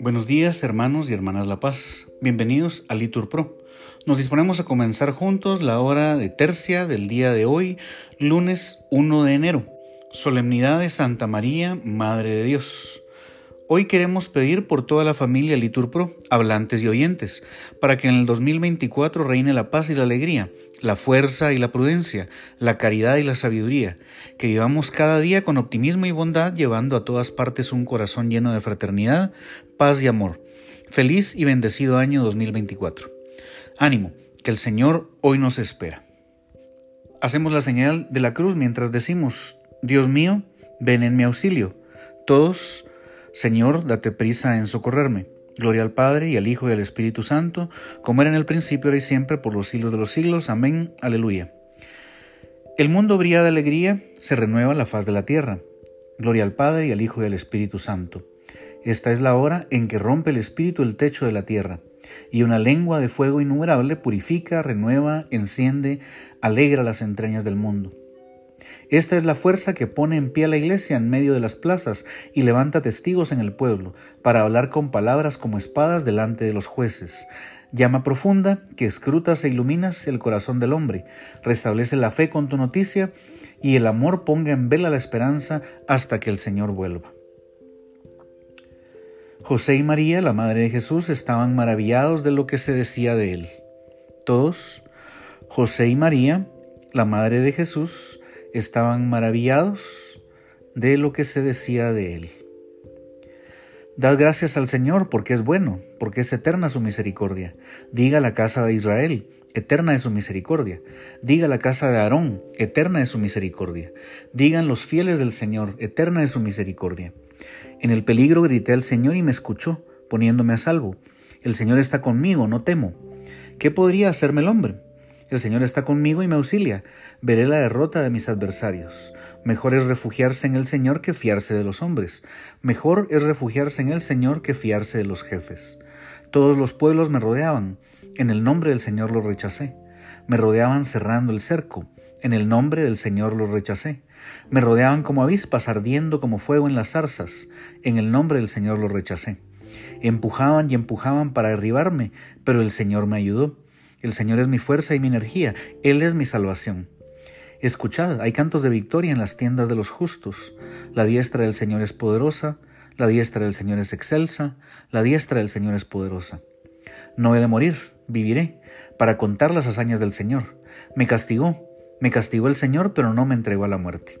Buenos días hermanos y hermanas La Paz, bienvenidos a Litur Pro. Nos disponemos a comenzar juntos la hora de tercia del día de hoy, lunes 1 de enero, solemnidad de Santa María, Madre de Dios. Hoy queremos pedir por toda la familia Litur Pro, hablantes y oyentes, para que en el 2024 reine la paz y la alegría, la fuerza y la prudencia, la caridad y la sabiduría, que vivamos cada día con optimismo y bondad, llevando a todas partes un corazón lleno de fraternidad, paz y amor. Feliz y bendecido año 2024. Ánimo, que el Señor hoy nos espera. Hacemos la señal de la cruz mientras decimos, Dios mío, ven en mi auxilio. Todos, Señor, date prisa en socorrerme. Gloria al Padre y al Hijo y al Espíritu Santo, como era en el principio, ahora y siempre, por los siglos de los siglos. Amén. Aleluya. El mundo brilla de alegría, se renueva la faz de la tierra. Gloria al Padre y al Hijo y al Espíritu Santo. Esta es la hora en que rompe el Espíritu el techo de la tierra, y una lengua de fuego innumerable purifica, renueva, enciende, alegra las entrañas del mundo. Esta es la fuerza que pone en pie a la iglesia en medio de las plazas y levanta testigos en el pueblo, para hablar con palabras como espadas delante de los jueces. Llama profunda que escrutas e iluminas el corazón del hombre, restablece la fe con tu noticia y el amor ponga en vela la esperanza hasta que el Señor vuelva. José y María, la madre de Jesús, estaban maravillados de lo que se decía de él. Todos, José y María, la madre de Jesús, estaban maravillados de lo que se decía de él. Dad gracias al Señor porque es bueno, porque es eterna su misericordia. Diga la casa de Israel, eterna es su misericordia. Diga la casa de Aarón, eterna es su misericordia. Digan los fieles del Señor, eterna es su misericordia. En el peligro grité al Señor y me escuchó, poniéndome a salvo. El Señor está conmigo, no temo. ¿Qué podría hacerme el hombre? El Señor está conmigo y me auxilia. Veré la derrota de mis adversarios. Mejor es refugiarse en el Señor que fiarse de los hombres. Mejor es refugiarse en el Señor que fiarse de los jefes. Todos los pueblos me rodeaban. En el nombre del Señor los rechacé. Me rodeaban cerrando el cerco. En el nombre del Señor los rechacé. Me rodeaban como avispas ardiendo como fuego en las zarzas. En el nombre del Señor los rechacé. Empujaban y empujaban para derribarme, pero el Señor me ayudó. El Señor es mi fuerza y mi energía, Él es mi salvación. Escuchad, hay cantos de victoria en las tiendas de los justos. La diestra del Señor es poderosa, la diestra del Señor es excelsa, la diestra del Señor es poderosa. No he de morir, viviré, para contar las hazañas del Señor. Me castigó, me castigó el Señor, pero no me entregó a la muerte.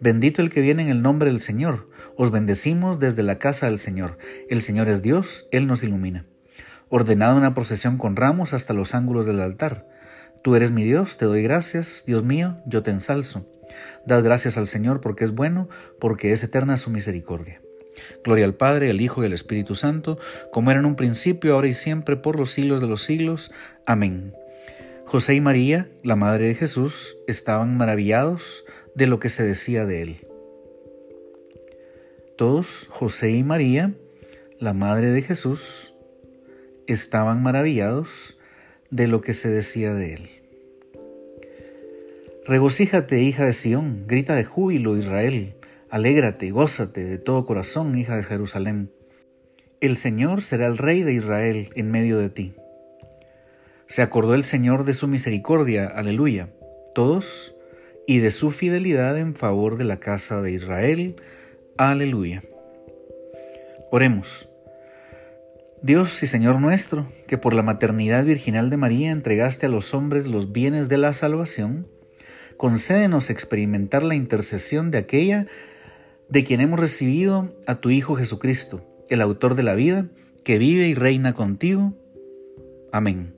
Bendito el que viene en el nombre del Señor. Os bendecimos desde la casa del Señor. El Señor es Dios, Él nos ilumina. Ordenado una procesión con ramos hasta los ángulos del altar. Tú eres mi Dios, te doy gracias, Dios mío, yo te ensalzo. Dad gracias al Señor porque es bueno, porque es eterna su misericordia. Gloria al Padre, al Hijo y al Espíritu Santo, como era en un principio, ahora y siempre, por los siglos de los siglos. Amén. José y María, la Madre de Jesús, estaban maravillados de lo que se decía de él. Todos, José y María, la Madre de Jesús, estaban maravillados de lo que se decía de él. Regocíjate, hija de Sión, grita de júbilo, Israel, alégrate, gózate de todo corazón, hija de Jerusalén. El Señor será el Rey de Israel en medio de ti. Se acordó el Señor de su misericordia, aleluya, todos, y de su fidelidad en favor de la casa de Israel, aleluya. Oremos. Dios y Señor nuestro, que por la maternidad virginal de María entregaste a los hombres los bienes de la salvación, concédenos experimentar la intercesión de aquella de quien hemos recibido a tu Hijo Jesucristo, el autor de la vida, que vive y reina contigo. Amén.